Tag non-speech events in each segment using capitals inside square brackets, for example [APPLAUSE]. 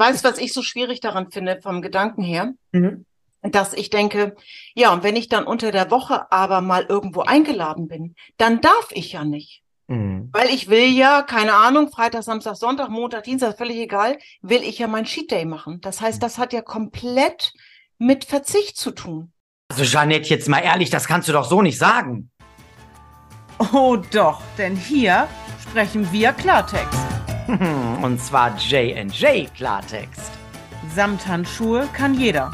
Weißt du, was ich so schwierig daran finde, vom Gedanken her? Mhm. Dass ich denke, ja, und wenn ich dann unter der Woche aber mal irgendwo eingeladen bin, dann darf ich ja nicht. Mhm. Weil ich will ja, keine Ahnung, Freitag, Samstag, Sonntag, Montag, Dienstag, völlig egal, will ich ja mein Cheat Day machen. Das heißt, mhm. das hat ja komplett mit Verzicht zu tun. Also Jeanette, jetzt mal ehrlich, das kannst du doch so nicht sagen. Oh doch, denn hier sprechen wir Klartext. [LAUGHS] Und zwar J&J Klartext. Samthandschuhe kann jeder.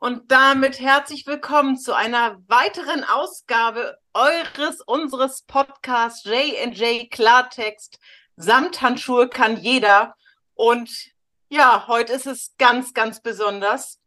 Und damit herzlich willkommen zu einer weiteren Ausgabe eures, unseres Podcasts J&J Klartext. Samthandschuhe kann jeder. Und ja, heute ist es ganz, ganz besonders,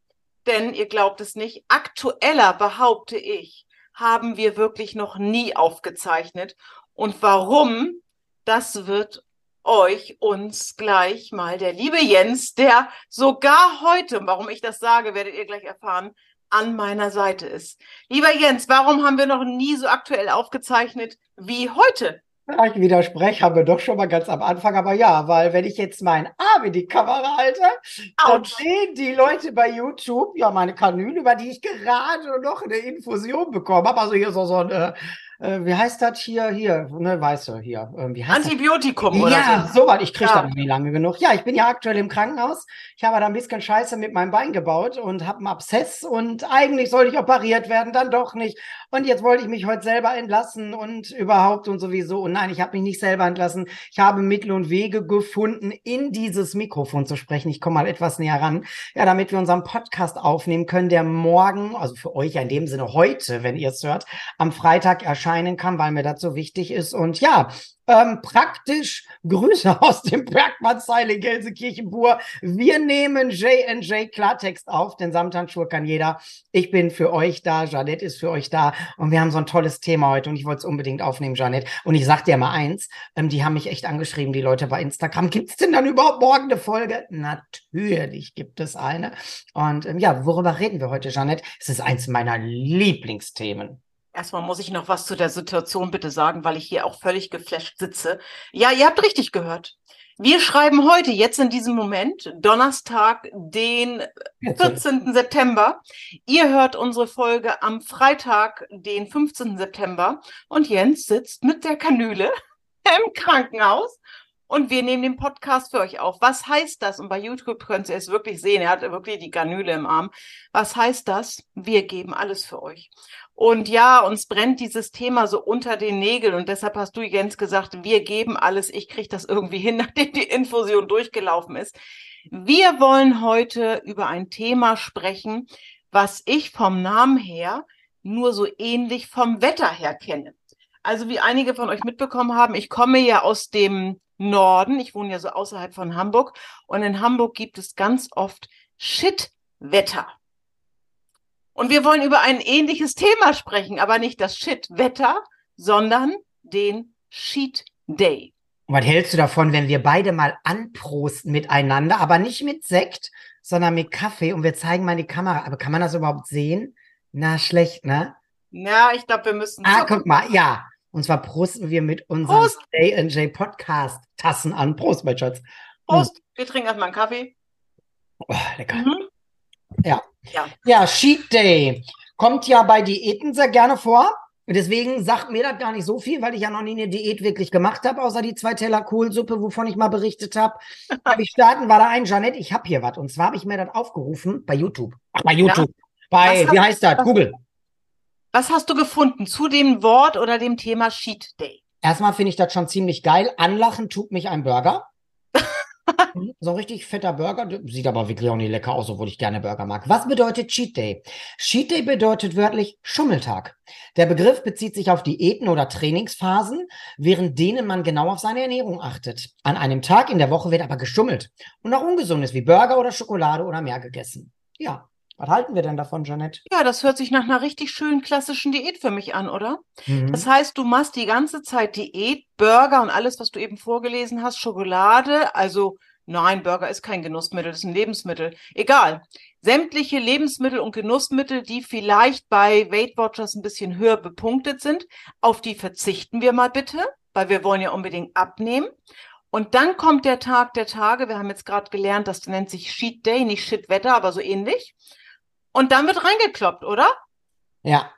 denn ihr glaubt es nicht, aktueller behaupte ich, haben wir wirklich noch nie aufgezeichnet. Und warum, das wird euch uns gleich mal der liebe Jens, der sogar heute, warum ich das sage, werdet ihr gleich erfahren, an meiner Seite ist. Lieber Jens, warum haben wir noch nie so aktuell aufgezeichnet wie heute? Ich widerspreche, haben wir doch schon mal ganz am Anfang, aber ja, weil wenn ich jetzt meinen Arm in die Kamera halte, Ouch. dann sehen die Leute bei YouTube ja meine Kanüle, über die ich gerade noch eine Infusion bekommen habe. Also hier so, so ein äh, wie heißt das hier, hier, ne, weißt du, hier, äh, wie heißt Antibiotikum das? oder Ja, so was, ich kriege ja. das nicht lange genug. Ja, ich bin ja aktuell im Krankenhaus. Ich habe da ein bisschen Scheiße mit meinem Bein gebaut und habe einen Abszess und eigentlich sollte ich operiert werden, dann doch nicht. Und jetzt wollte ich mich heute selber entlassen und überhaupt und sowieso. Und nein, ich habe mich nicht selber entlassen. Ich habe Mittel und Wege gefunden, in dieses Mikrofon zu sprechen. Ich komme mal etwas näher ran, ja, damit wir unseren Podcast aufnehmen können, der morgen, also für euch ja in dem Sinne heute, wenn ihr es hört, am Freitag erscheint erscheinen kann, weil mir das so wichtig ist. Und ja, ähm, praktisch Grüße [LAUGHS] aus dem Bergmannszeile Gelsenkirchen-Bur. Wir nehmen J&J Klartext auf, den Samthandschuh kann jeder. Ich bin für euch da, Janette ist für euch da und wir haben so ein tolles Thema heute und ich wollte es unbedingt aufnehmen, Janette. Und ich sag dir mal eins, ähm, die haben mich echt angeschrieben, die Leute bei Instagram. Gibt es denn dann überhaupt morgen eine Folge? Natürlich gibt es eine. Und ähm, ja, worüber reden wir heute, Janette? Es ist eins meiner Lieblingsthemen. Erstmal muss ich noch was zu der Situation bitte sagen, weil ich hier auch völlig geflasht sitze. Ja, ihr habt richtig gehört. Wir schreiben heute, jetzt in diesem Moment, Donnerstag, den 14. September. Ihr hört unsere Folge am Freitag, den 15. September. Und Jens sitzt mit der Kanüle [LAUGHS] im Krankenhaus. Und wir nehmen den Podcast für euch auf. Was heißt das? Und bei YouTube könnt ihr es wirklich sehen. Er hat wirklich die Kanüle im Arm. Was heißt das? Wir geben alles für euch. Und ja, uns brennt dieses Thema so unter den Nägeln und deshalb hast du, Jens, gesagt, wir geben alles, ich kriege das irgendwie [LAUGHS] hin, nachdem die Infusion durchgelaufen ist. Wir wollen heute über ein Thema sprechen, was ich vom Namen her nur so ähnlich vom Wetter her kenne. Also wie einige von euch mitbekommen haben, ich komme ja aus dem Norden, ich wohne ja so außerhalb von Hamburg und in Hamburg gibt es ganz oft Shit-Wetter. Und wir wollen über ein ähnliches Thema sprechen, aber nicht das Shit-Wetter, sondern den Sheet Day. Und was hältst du davon, wenn wir beide mal anprosten miteinander, aber nicht mit Sekt, sondern mit Kaffee und wir zeigen mal die Kamera. Aber kann man das überhaupt sehen? Na, schlecht, ne? Ja, ich glaube, wir müssen. Ah, guck mal, ja. Und zwar prosten wir mit unseren J&J Podcast Tassen an. Prost, mein Schatz. Prost. Wir trinken erstmal einen Kaffee. Oh, lecker. Mhm. Ja. Ja. Ja, Cheat Day kommt ja bei Diäten sehr gerne vor. Deswegen sagt mir das gar nicht so viel, weil ich ja noch nie eine Diät wirklich gemacht habe, außer die zwei Teller Kohlsuppe, wovon ich mal berichtet habe. Habe [LAUGHS] ich starten, war da ein, Janette, ich habe hier was. Und zwar habe ich mir das aufgerufen bei YouTube. Ach, bei YouTube. Ja. Bei, wie heißt das? Google. Was hast du gefunden zu dem Wort oder dem Thema Cheat Day? Erstmal finde ich das schon ziemlich geil. Anlachen tut mich ein Burger. [LAUGHS] so ein richtig fetter Burger. Sieht aber wirklich auch nicht lecker aus, obwohl ich gerne Burger mag. Was bedeutet Cheat Day? Cheat Day bedeutet wörtlich Schummeltag. Der Begriff bezieht sich auf Diäten oder Trainingsphasen, während denen man genau auf seine Ernährung achtet. An einem Tag in der Woche wird aber geschummelt und auch Ungesundes wie Burger oder Schokolade oder mehr gegessen. Ja. Was halten wir denn davon, Janette? Ja, das hört sich nach einer richtig schönen klassischen Diät für mich an, oder? Mhm. Das heißt, du machst die ganze Zeit Diät, Burger und alles, was du eben vorgelesen hast, Schokolade, also nein, Burger ist kein Genussmittel, das ist ein Lebensmittel. Egal. Sämtliche Lebensmittel und Genussmittel, die vielleicht bei Weight Watchers ein bisschen höher bepunktet sind, auf die verzichten wir mal bitte weil wir wollen ja unbedingt abnehmen. Und dann kommt der Tag der Tage. Wir haben jetzt gerade gelernt, das nennt sich Sheet Day, nicht Shit Wetter, aber so ähnlich. Und dann wird reingekloppt, oder? Ja,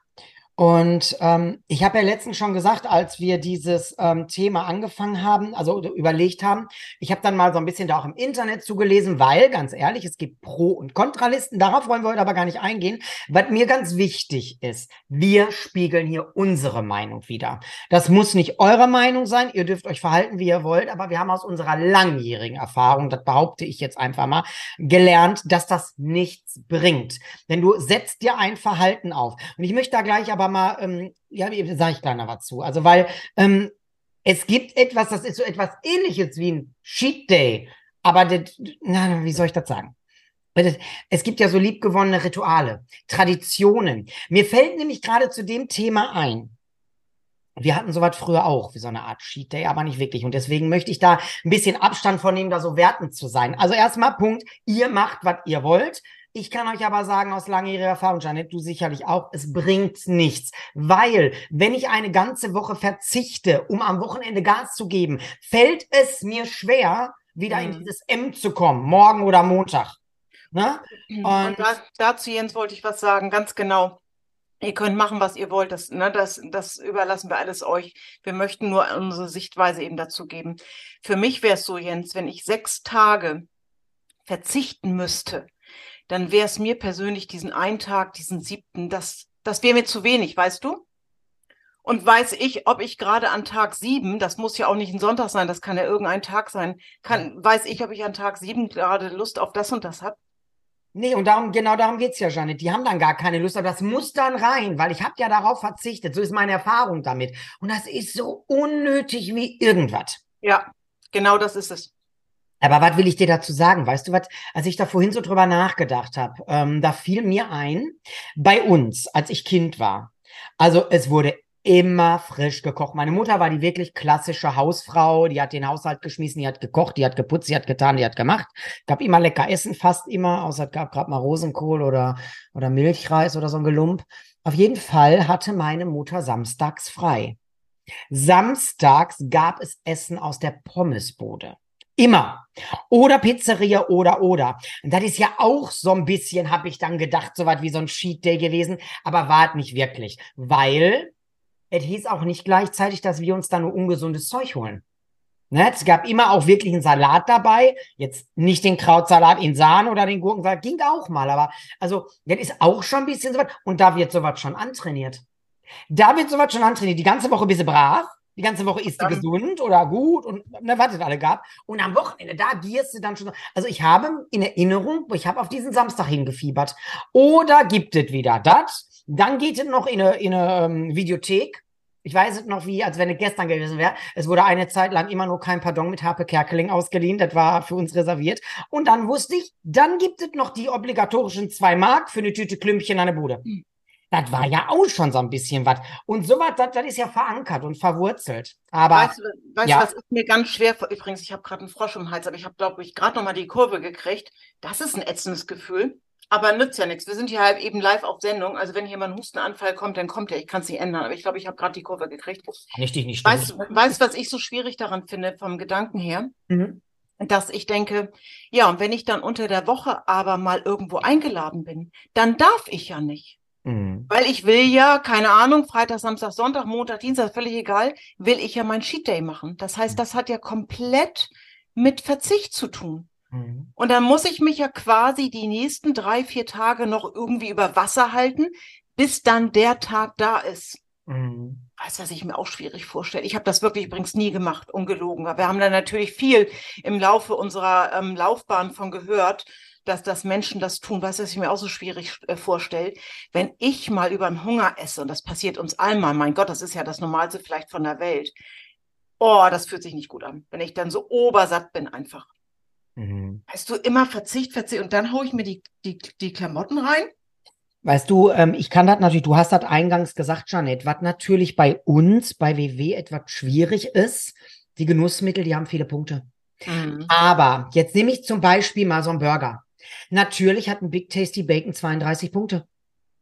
und ähm, ich habe ja letztens schon gesagt, als wir dieses ähm, Thema angefangen haben, also überlegt haben, ich habe dann mal so ein bisschen da auch im Internet zugelesen, weil, ganz ehrlich, es gibt Pro- und Kontralisten. Darauf wollen wir heute aber gar nicht eingehen. Was mir ganz wichtig ist, wir spiegeln hier unsere Meinung wieder. Das muss nicht eure Meinung sein. Ihr dürft euch verhalten, wie ihr wollt, aber wir haben aus unserer langjährigen Erfahrung, das behaupte ich jetzt einfach mal, gelernt, dass das nichts bringt. Denn du setzt dir ein Verhalten auf. Und ich möchte da gleich aber mal, ähm, ja, sage ich noch was zu. Also, weil ähm, es gibt etwas, das ist so etwas ähnliches wie ein Cheat Day. Aber das, na, wie soll ich das sagen? Es gibt ja so liebgewonnene Rituale, Traditionen. Mir fällt nämlich gerade zu dem Thema ein. Wir hatten sowas früher auch, wie so eine Art Cheat Day, aber nicht wirklich. Und deswegen möchte ich da ein bisschen Abstand von nehmen, da so wertend zu sein. Also erstmal Punkt, ihr macht, was ihr wollt. Ich kann euch aber sagen aus langjähriger Erfahrung, Janet, du sicherlich auch, es bringt nichts. Weil, wenn ich eine ganze Woche verzichte, um am Wochenende Gas zu geben, fällt es mir schwer, wieder mhm. in dieses M zu kommen, morgen oder Montag. Ne? Und, Und da, dazu, Jens, wollte ich was sagen, ganz genau. Ihr könnt machen, was ihr wollt. Das, ne, das, das überlassen wir alles euch. Wir möchten nur unsere Sichtweise eben dazu geben. Für mich wäre es so, Jens, wenn ich sechs Tage verzichten müsste, dann wäre es mir persönlich diesen einen Tag, diesen siebten, das, das wäre mir zu wenig, weißt du? Und weiß ich, ob ich gerade an Tag sieben, das muss ja auch nicht ein Sonntag sein, das kann ja irgendein Tag sein, kann, weiß ich, ob ich an Tag sieben gerade Lust auf das und das habe? Nee, und darum, genau darum geht's ja, Janet. Die haben dann gar keine Lust, aber das muss dann rein, weil ich habe ja darauf verzichtet. So ist meine Erfahrung damit. Und das ist so unnötig wie irgendwas. Ja, genau das ist es. Aber was will ich dir dazu sagen? Weißt du was, als ich da vorhin so drüber nachgedacht habe, ähm, da fiel mir ein, bei uns, als ich Kind war, also es wurde immer frisch gekocht. Meine Mutter war die wirklich klassische Hausfrau, die hat den Haushalt geschmissen, die hat gekocht, die hat geputzt, die hat getan, die hat gemacht. Gab immer lecker Essen, fast immer, außer es gab gerade mal Rosenkohl oder, oder Milchreis oder so ein Gelump. Auf jeden Fall hatte meine Mutter samstags frei. Samstags gab es Essen aus der Pommesbude. Immer. Oder Pizzeria oder oder. Und das ist ja auch so ein bisschen, habe ich dann gedacht, so was wie so ein Cheat Day gewesen, aber war es nicht wirklich, weil es hieß auch nicht gleichzeitig, dass wir uns da nur ungesundes Zeug holen. Ne? Es gab immer auch wirklich einen Salat dabei. Jetzt nicht den Krautsalat in Sahne oder den Gurkensalat, ging auch mal, aber also, das ist auch schon ein bisschen so was. Und da wird sowas schon antrainiert. Da wird sowas schon antrainiert. Die ganze Woche bist du brav. Die ganze Woche ist sie gesund oder gut und ne, was es alle gab. Und am Wochenende, da gehst du dann schon. Also ich habe in Erinnerung, ich habe auf diesen Samstag hingefiebert. Oder gibt es wieder das? Dann geht es noch in eine, in eine ähm, Videothek. Ich weiß es noch wie, als wenn es gestern gewesen wäre. Es wurde eine Zeit lang immer nur kein Pardon mit Harpe Kerkeling ausgeliehen. Das war für uns reserviert. Und dann wusste ich, dann gibt es noch die obligatorischen zwei Mark für eine Tüte Klümpchen an der Bude. Hm. Das war ja auch schon so ein bisschen was. Und sowas, das, das ist ja verankert und verwurzelt. Aber weißt du, weißt, ja. was ist mir ganz schwer? Übrigens, ich habe gerade einen Frosch im Hals, aber ich habe, glaube ich, gerade noch mal die Kurve gekriegt. Das ist ein ätzendes Gefühl. Aber nützt ja nichts. Wir sind hier halt eben live auf Sendung. Also wenn hier mal ein Hustenanfall kommt, dann kommt er. Ich kann es nicht ändern. Aber ich glaube, ich habe gerade die Kurve gekriegt. Richtig nicht Weißt du, weißt, was ich so schwierig daran finde, vom Gedanken her? Mhm. Dass ich denke, ja, und wenn ich dann unter der Woche aber mal irgendwo eingeladen bin, dann darf ich ja nicht. Mhm. Weil ich will ja, keine Ahnung, Freitag, Samstag, Sonntag, Montag, Dienstag, völlig egal, will ich ja mein Cheat Day machen. Das heißt, mhm. das hat ja komplett mit Verzicht zu tun. Mhm. Und dann muss ich mich ja quasi die nächsten drei, vier Tage noch irgendwie über Wasser halten, bis dann der Tag da ist. Mhm. Weißt du, was ich mir auch schwierig vorstelle? Ich habe das wirklich übrigens nie gemacht, ungelogen. Aber wir haben da natürlich viel im Laufe unserer ähm, Laufbahn von gehört dass, dass Menschen das tun, was ich mir auch so schwierig äh, vorstelle. Wenn ich mal über den Hunger esse, und das passiert uns einmal, mein Gott, das ist ja das Normalste vielleicht von der Welt. Oh, das fühlt sich nicht gut an, wenn ich dann so obersatt bin einfach. Mhm. Weißt du, immer Verzicht, Verzicht und dann haue ich mir die, die, die Klamotten rein. Weißt du, ähm, ich kann das natürlich, du hast das eingangs gesagt, Janet, was natürlich bei uns, bei WW etwas schwierig ist, die Genussmittel, die haben viele Punkte. Mhm. Aber jetzt nehme ich zum Beispiel mal so einen Burger. Natürlich hat ein Big Tasty Bacon 32 Punkte.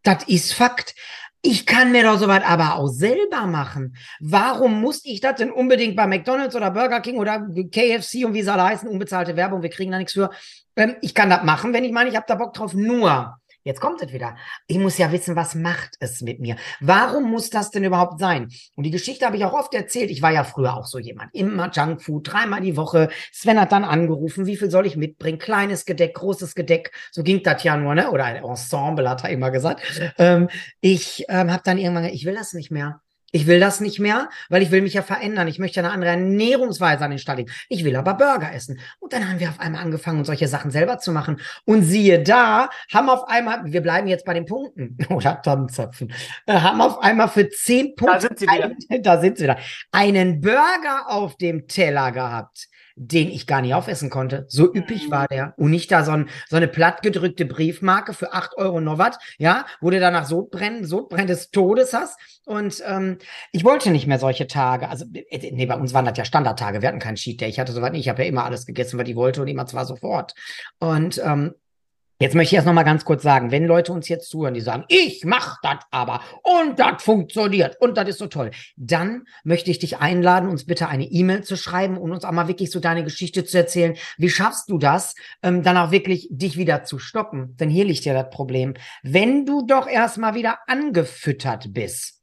Das ist Fakt. Ich kann mir doch sowas aber auch selber machen. Warum muss ich das denn unbedingt bei McDonalds oder Burger King oder KFC und wie alle heißen, unbezahlte Werbung, wir kriegen da nichts für. Ähm, ich kann das machen, wenn ich meine, ich habe da Bock drauf. Nur, Jetzt kommt es wieder. Ich muss ja wissen, was macht es mit mir? Warum muss das denn überhaupt sein? Und die Geschichte habe ich auch oft erzählt. Ich war ja früher auch so jemand. Immer Junkfood, dreimal die Woche. Sven hat dann angerufen, wie viel soll ich mitbringen? Kleines Gedeck, großes Gedeck. So ging das ja nur, ne? Oder ein Ensemble, hat er immer gesagt. Ähm, ich ähm, habe dann irgendwann gesagt, ich will das nicht mehr. Ich will das nicht mehr, weil ich will mich ja verändern. Ich möchte eine andere Ernährungsweise an den Start legen. Ich will aber Burger essen. Und dann haben wir auf einmal angefangen, solche Sachen selber zu machen. Und siehe da, haben auf einmal, wir bleiben jetzt bei den Punkten, [LAUGHS] oder Tannenzapfen, äh, haben auf einmal für zehn Punkte, da sind sie wieder, einen, [LAUGHS] da sind sie wieder, einen Burger auf dem Teller gehabt den ich gar nicht aufessen konnte. So üppig war der. Und nicht da so, ein, so eine plattgedrückte Briefmarke für acht Euro noch was, ja, wo du danach Sodbrennen, Sodbrennen des Todes hast. Und ähm, ich wollte nicht mehr solche Tage. Also, äh, nee, bei uns waren das ja Standardtage. Wir hatten keinen Cheat Day. Ich hatte soweit nicht. Ich habe ja immer alles gegessen, was ich wollte und immer zwar sofort. Und ähm, Jetzt möchte ich erst noch mal ganz kurz sagen, wenn Leute uns jetzt zuhören, die sagen, ich mach das aber und das funktioniert und das ist so toll, dann möchte ich dich einladen, uns bitte eine E-Mail zu schreiben und uns auch mal wirklich so deine Geschichte zu erzählen. Wie schaffst du das, ähm, dann auch wirklich dich wieder zu stoppen? Denn hier liegt ja das Problem. Wenn du doch erst mal wieder angefüttert bist,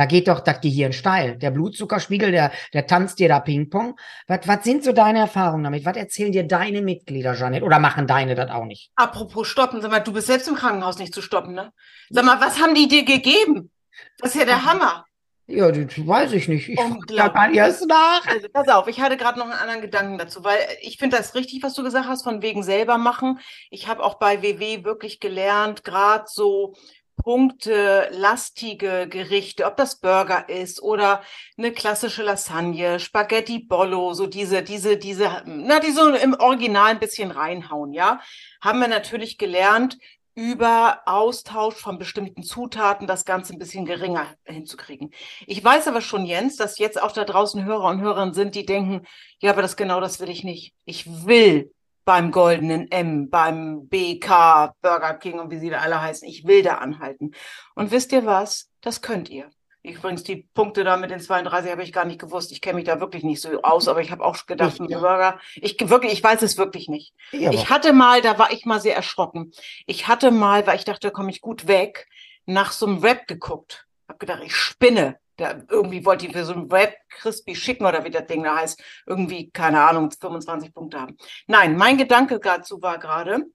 da geht doch das Gehirn steil. Der Blutzuckerspiegel, der, der tanzt dir da Ping-Pong. Was, was sind so deine Erfahrungen damit? Was erzählen dir deine Mitglieder, Janet? Oder machen deine das auch nicht? Apropos stoppen, sag mal, du bist selbst im Krankenhaus nicht zu stoppen, ne? Sag mal, was haben die dir gegeben? Das ist ja der Hammer. Ja, das weiß ich nicht. Ich frage erst nach. Also, pass auf, ich hatte gerade noch einen anderen Gedanken dazu, weil ich finde das richtig, was du gesagt hast, von wegen selber machen. Ich habe auch bei WW wirklich gelernt, gerade so Punkte lastige Gerichte, ob das Burger ist oder eine klassische Lasagne, Spaghetti Bollo, so diese, diese, diese, na, die so im Original ein bisschen reinhauen, ja, haben wir natürlich gelernt, über Austausch von bestimmten Zutaten das Ganze ein bisschen geringer hinzukriegen. Ich weiß aber schon, Jens, dass jetzt auch da draußen Hörer und Hörerinnen sind, die denken, ja, aber das genau das will ich nicht. Ich will beim Goldenen M, beim BK, Burger King und wie sie da alle heißen. Ich will da anhalten. Und wisst ihr was? Das könnt ihr. Übrigens, die Punkte da mit den 32 habe ich gar nicht gewusst. Ich kenne mich da wirklich nicht so aus, aber ich habe auch gedacht, ich, ja. Burger, ich wirklich, ich weiß es wirklich nicht. Ja, ich hatte mal, da war ich mal sehr erschrocken. Ich hatte mal, weil ich dachte, da komme ich gut weg, nach so einem Rap geguckt. Hab gedacht, ich spinne der irgendwie wollte die für so ein Web Crispy schicken oder wie das Ding da heißt, irgendwie, keine Ahnung, 25 Punkte haben. Nein, mein Gedanke dazu war gerade,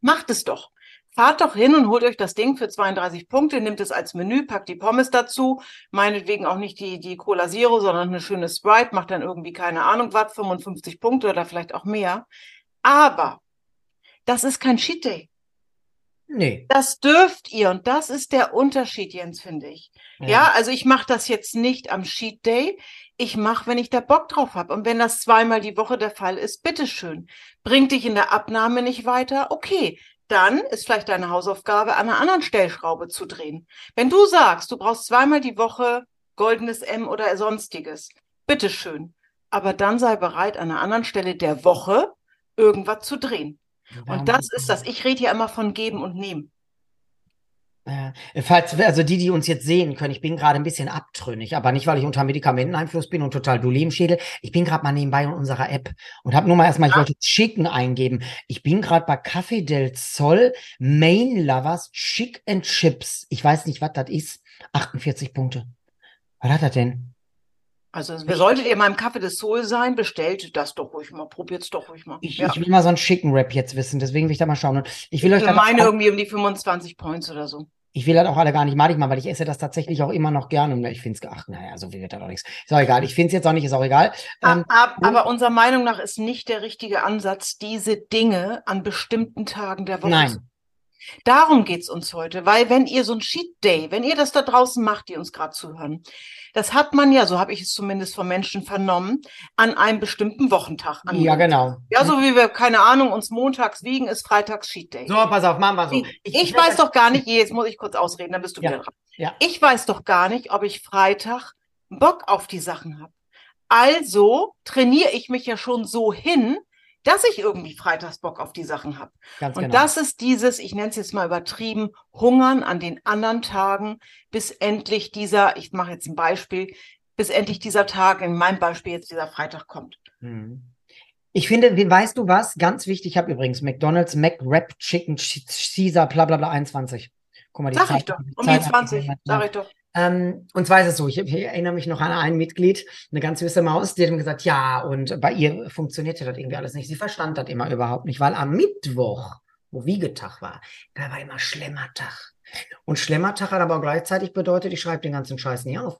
macht es doch. Fahrt doch hin und holt euch das Ding für 32 Punkte, nimmt es als Menü, packt die Pommes dazu, meinetwegen auch nicht die, die Cola Zero, sondern eine schöne Sprite, macht dann irgendwie keine Ahnung was, 55 Punkte oder vielleicht auch mehr. Aber das ist kein Cheat Day. Nee. Das dürft ihr und das ist der Unterschied, Jens, finde ich. Ja. ja, also ich mache das jetzt nicht am Cheat Day. Ich mache, wenn ich da Bock drauf habe. Und wenn das zweimal die Woche der Fall ist, bitteschön. Bringt dich in der Abnahme nicht weiter? Okay. Dann ist vielleicht deine Hausaufgabe, an einer anderen Stellschraube zu drehen. Wenn du sagst, du brauchst zweimal die Woche goldenes M oder sonstiges, bitteschön. Aber dann sei bereit, an einer anderen Stelle der Woche irgendwas zu drehen. Und das ist das. Ich rede hier immer von geben und nehmen. Äh, falls, also die, die uns jetzt sehen können, ich bin gerade ein bisschen abtrünnig, aber nicht, weil ich unter Medikamenteneinfluss bin und total du im Schädel. Ich bin gerade mal nebenbei in unserer App und habe nur mal erstmal, ich wollte Chicken eingeben. Ich bin gerade bei Café del Sol Main Lovers Chick and Chips. Ich weiß nicht, was das ist. 48 Punkte. Was hat das denn? Also solltet ihr mal im Kaffee des Soul sein, bestellt das doch ruhig mal, probiert's doch ruhig mal. Ich, ja. ich will mal so einen schicken Rap jetzt wissen, deswegen will ich da mal schauen. Und ich will euch dann meine auch, irgendwie um die 25 Points oder so. Ich will das auch alle gar nicht malig machen, weil ich esse das tatsächlich auch immer noch gerne. Und ich finde es, ach, naja, so viel wird da doch nichts. Ist auch egal. Ich finde es jetzt auch nicht, ist auch egal. Ähm, aber, aber unserer Meinung nach ist nicht der richtige Ansatz, diese Dinge an bestimmten Tagen der Woche Nein. Darum geht's uns heute, weil wenn ihr so ein Cheat Day, wenn ihr das da draußen macht, die uns gerade zuhören, das hat man ja, so habe ich es zumindest von Menschen vernommen, an einem bestimmten Wochentag. An ja, genau. Ja, so wie wir, keine Ahnung, uns montags wiegen, ist freitags Cheat Day. So, pass auf, machen wir so. Ich, ich weiß doch gar nicht, jetzt muss ich kurz ausreden, dann bist du ja, wieder dran. Ja. Ich weiß doch gar nicht, ob ich Freitag Bock auf die Sachen habe. Also trainiere ich mich ja schon so hin, dass ich irgendwie freitags Bock auf die Sachen habe. Ganz Und genau. das ist dieses, ich nenne es jetzt mal übertrieben, Hungern an den anderen Tagen, bis endlich dieser, ich mache jetzt ein Beispiel, bis endlich dieser Tag, in meinem Beispiel jetzt dieser Freitag kommt. Mhm. Ich finde, weißt du was? Ganz wichtig, ich habe übrigens McDonald's McWrap Chicken Ch- Caesar bla bla bla 21. Guck mal, die Sag Zeit- ich doch, um die Zeit- 20, sag ich doch. Ähm, und zwar ist es so, ich, ich erinnere mich noch an ein Mitglied, eine ganz süße Maus, die hat mir gesagt, ja, und bei ihr funktionierte das irgendwie alles nicht. Sie verstand das immer überhaupt nicht, weil am Mittwoch, wo Wiegetag war, da war immer Schlemmertag. Und Schlemmertag hat aber auch gleichzeitig bedeutet, ich schreibe den ganzen Scheiß nie auf.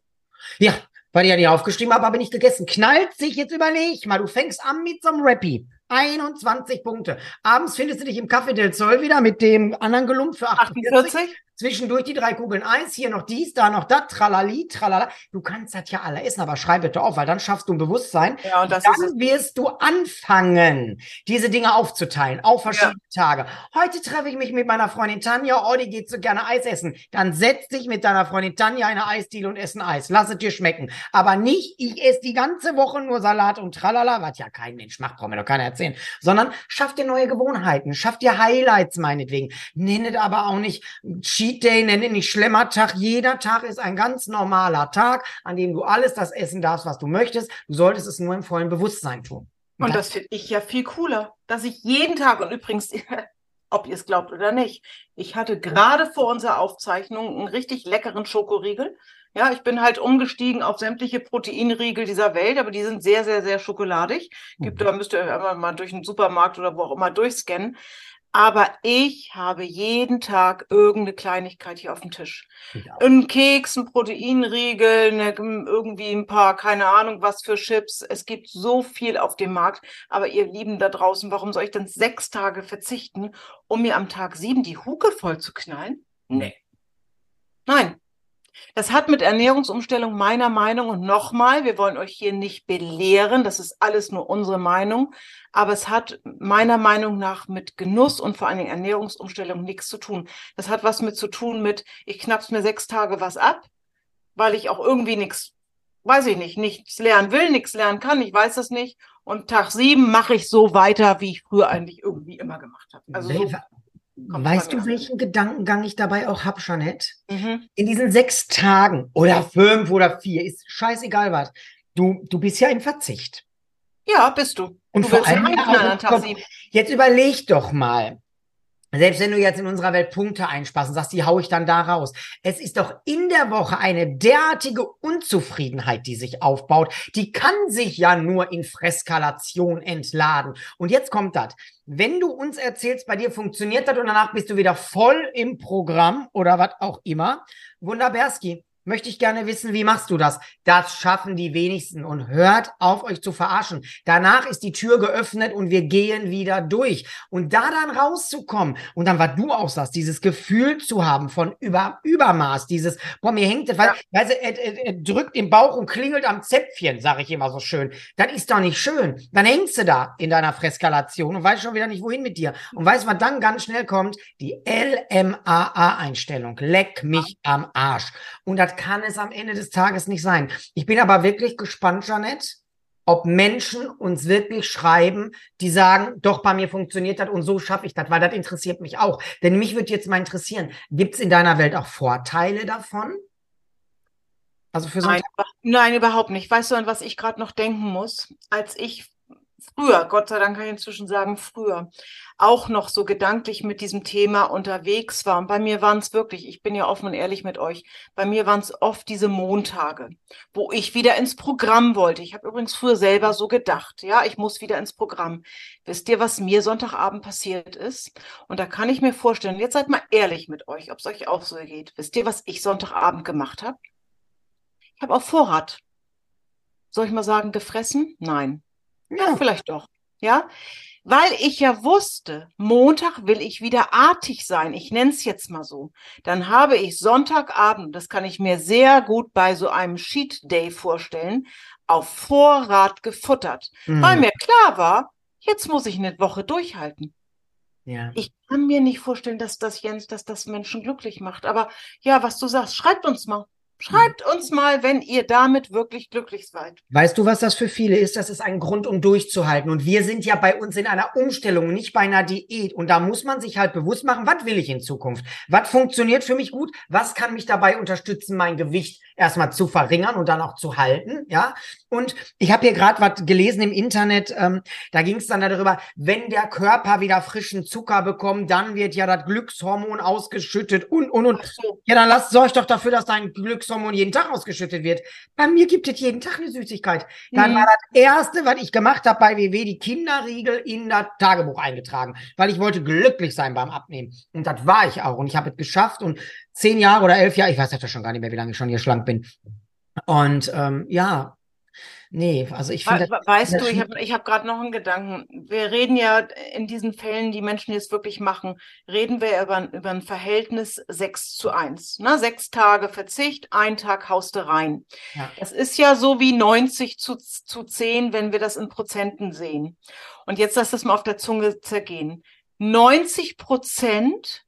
Ja, weil ich ja nicht aufgeschrieben habe, habe ich nicht gegessen. Knallt sich, jetzt überleg mal, du fängst an mit so einem Rappi. 21 Punkte. Abends findest du dich im Café del Sol wieder mit dem anderen Gelump für 48. 48? Zwischendurch die drei Kugeln Eis, hier noch dies, da noch das, tralali, tralala. Du kannst das ja alle essen, aber schreib bitte auf, weil dann schaffst du ein Bewusstsein. Ja, und das. Dann wirst du anfangen, diese Dinge aufzuteilen auf verschiedene Tage. Heute treffe ich mich mit meiner Freundin Tanja. Oh, die geht so gerne Eis essen. Dann setz dich mit deiner Freundin Tanja in eine Eisdiele und essen Eis. Lass es dir schmecken. Aber nicht, ich esse die ganze Woche nur Salat und tralala, was ja kein Mensch macht, braucht mir doch keiner erzählen. Sondern schaff dir neue Gewohnheiten, schaff dir Highlights meinetwegen. Nenn es aber auch nicht Cheat Day, nenn es nicht Schlemmertag. Jeder Tag ist ein ganz normaler Tag, an dem du alles das essen darfst, was du möchtest. Du solltest es nur im vollen Bewusstsein tun. Und das finde ich ja viel cooler, dass ich jeden Tag, und übrigens, [LAUGHS] ob ihr es glaubt oder nicht, ich hatte gerade vor unserer Aufzeichnung einen richtig leckeren Schokoriegel. Ja, ich bin halt umgestiegen auf sämtliche Proteinriegel dieser Welt, aber die sind sehr, sehr, sehr schokoladig. Gibt, da müsst ihr einfach mal durch den Supermarkt oder wo auch immer durchscannen. Aber ich habe jeden Tag irgendeine Kleinigkeit hier auf dem Tisch. Ja. Ein Keks, ein Proteinriegel, eine, irgendwie ein paar, keine Ahnung, was für Chips. Es gibt so viel auf dem Markt. Aber ihr Lieben da draußen, warum soll ich denn sechs Tage verzichten, um mir am Tag sieben die Hucke voll zu knallen? Nee. Nein. Das hat mit Ernährungsumstellung meiner Meinung und nochmal, wir wollen euch hier nicht belehren, das ist alles nur unsere Meinung, aber es hat meiner Meinung nach mit Genuss und vor allen Dingen Ernährungsumstellung nichts zu tun. Das hat was mit zu tun mit, ich knapp's mir sechs Tage was ab, weil ich auch irgendwie nichts, weiß ich nicht, nichts lernen will, nichts lernen kann, ich weiß das nicht. Und Tag sieben mache ich so weiter, wie ich früher eigentlich irgendwie immer gemacht habe. Also so kommt's weißt du, welchen Gedankengang ich dabei auch hab, Jeanette? an. Mhm. In diesen sechs Tagen oder fünf oder vier, ist scheißegal was. Du, du bist ja im Verzicht. Ja, bist du. Und du vor allem auch-. Jetzt überleg doch mal. Selbst wenn du jetzt in unserer Welt Punkte einsparst und sagst, die hau ich dann da raus. Es ist doch in der Woche eine derartige Unzufriedenheit, die sich aufbaut. Die kann sich ja nur in Freskalation entladen. Und jetzt kommt das. Wenn du uns erzählst, bei dir funktioniert das und danach bist du wieder voll im Programm oder was auch immer. Wunderberski, möchte ich gerne wissen, wie machst du das? Das schaffen die wenigsten und hört auf, euch zu verarschen. Danach ist die Tür geöffnet und wir gehen wieder durch. Und da dann rauszukommen und dann, was du auch sagst, dieses Gefühl zu haben von Über Übermaß, dieses, boah, mir hängt das, weil, er, er, er drückt im Bauch und klingelt am Zäpfchen, sage ich immer so schön. Das ist doch nicht schön. Dann hängst du da in deiner Freskalation und weißt schon wieder nicht, wohin mit dir. Und weißt, was dann ganz schnell kommt? Die LMAA-Einstellung. Leck mich am Arsch. Und das kann es am Ende des Tages nicht sein. Ich bin aber wirklich gespannt, Janette, ob Menschen uns wirklich schreiben, die sagen, doch, bei mir funktioniert das und so schaffe ich das, weil das interessiert mich auch. Denn mich würde jetzt mal interessieren, gibt es in deiner Welt auch Vorteile davon? Also für so Nein, nein, überhaupt nicht. Weißt du, an was ich gerade noch denken muss? Als ich früher, Gott sei Dank kann ich inzwischen sagen, früher, auch noch so gedanklich mit diesem Thema unterwegs war. Und bei mir waren es wirklich, ich bin ja offen und ehrlich mit euch, bei mir waren es oft diese Montage, wo ich wieder ins Programm wollte. Ich habe übrigens früher selber so gedacht, ja, ich muss wieder ins Programm. Wisst ihr, was mir Sonntagabend passiert ist? Und da kann ich mir vorstellen, jetzt seid mal ehrlich mit euch, ob es euch auch so geht. Wisst ihr, was ich Sonntagabend gemacht habe? Ich habe auf Vorrat, soll ich mal sagen, gefressen? Nein. Ja, vielleicht doch. Ja, weil ich ja wusste, Montag will ich wieder artig sein. Ich nenne es jetzt mal so. Dann habe ich Sonntagabend, das kann ich mir sehr gut bei so einem Cheat Day vorstellen, auf Vorrat gefuttert, Mhm. weil mir klar war, jetzt muss ich eine Woche durchhalten. ja. Ich kann mir nicht vorstellen, dass das Jens, dass das Menschen glücklich macht. Aber ja, was du sagst, schreibt uns mal. Schreibt uns mal, wenn ihr damit wirklich glücklich seid. Weißt du, was das für viele ist? Das ist ein Grund, um durchzuhalten. Und wir sind ja bei uns in einer Umstellung, nicht bei einer Diät. Und da muss man sich halt bewusst machen, was will ich in Zukunft? Was funktioniert für mich gut? Was kann mich dabei unterstützen, mein Gewicht erstmal zu verringern und dann auch zu halten? Ja. Und ich habe hier gerade was gelesen im Internet. Ähm, da ging es dann darüber, wenn der Körper wieder frischen Zucker bekommt, dann wird ja das Glückshormon ausgeschüttet und und und. So. Ja, dann lasst sorgt doch dafür, dass dein Glückshormon jeden Tag ausgeschüttet wird. Bei mir gibt es jeden Tag eine Süßigkeit. Dann mhm. war das erste, was ich gemacht habe bei WW, die Kinderriegel in das Tagebuch eingetragen, weil ich wollte glücklich sein beim Abnehmen. Und das war ich auch. Und ich habe es geschafft. Und zehn Jahre oder elf Jahre, ich weiß ja schon gar nicht mehr, wie lange ich schon hier schlank bin. Und ähm, ja, Nee, also ich finde. We weißt du, ich habe ich hab gerade noch einen Gedanken. Wir reden ja in diesen Fällen, die Menschen jetzt wirklich machen, reden wir über, über ein Verhältnis 6 zu 1. Ne? Sechs Tage Verzicht, ein Tag haust du rein. Ja. Das ist ja so wie 90 zu, zu 10, wenn wir das in Prozenten sehen. Und jetzt lass das mal auf der Zunge zergehen. 90 Prozent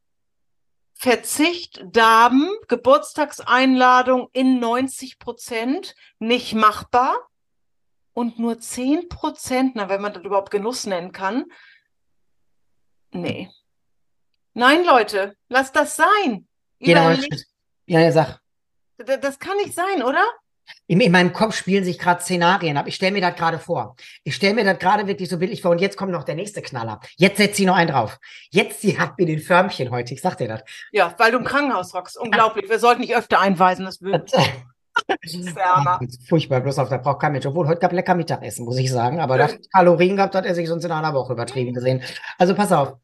Verzicht, Darben, Geburtstagseinladung in 90 Prozent nicht machbar und nur 10 Prozent, na, wenn man das überhaupt Genuss nennen kann. Nee. Nein, Leute, lass das sein. Genau. Ja, ja, sag. Das kann nicht sein, oder? In, in meinem Kopf spielen sich gerade Szenarien ab. Ich stelle mir das gerade vor. Ich stelle mir das gerade wirklich so bildlich vor. Und jetzt kommt noch der nächste Knaller. Jetzt setzt sie noch einen drauf. Jetzt, sie hat mir den Förmchen heute. Ich sag dir das. Ja, weil du im Krankenhaus hockst. Unglaublich. Wir sollten nicht öfter einweisen. Das wird. [LAUGHS] Furchtbar, bloß auf der braucht kein Mensch. Obwohl, heute gab lecker Mittagessen, muss ich sagen. Aber das Kalorien gehabt hat er sich sonst in einer Woche übertrieben gesehen. Also pass auf.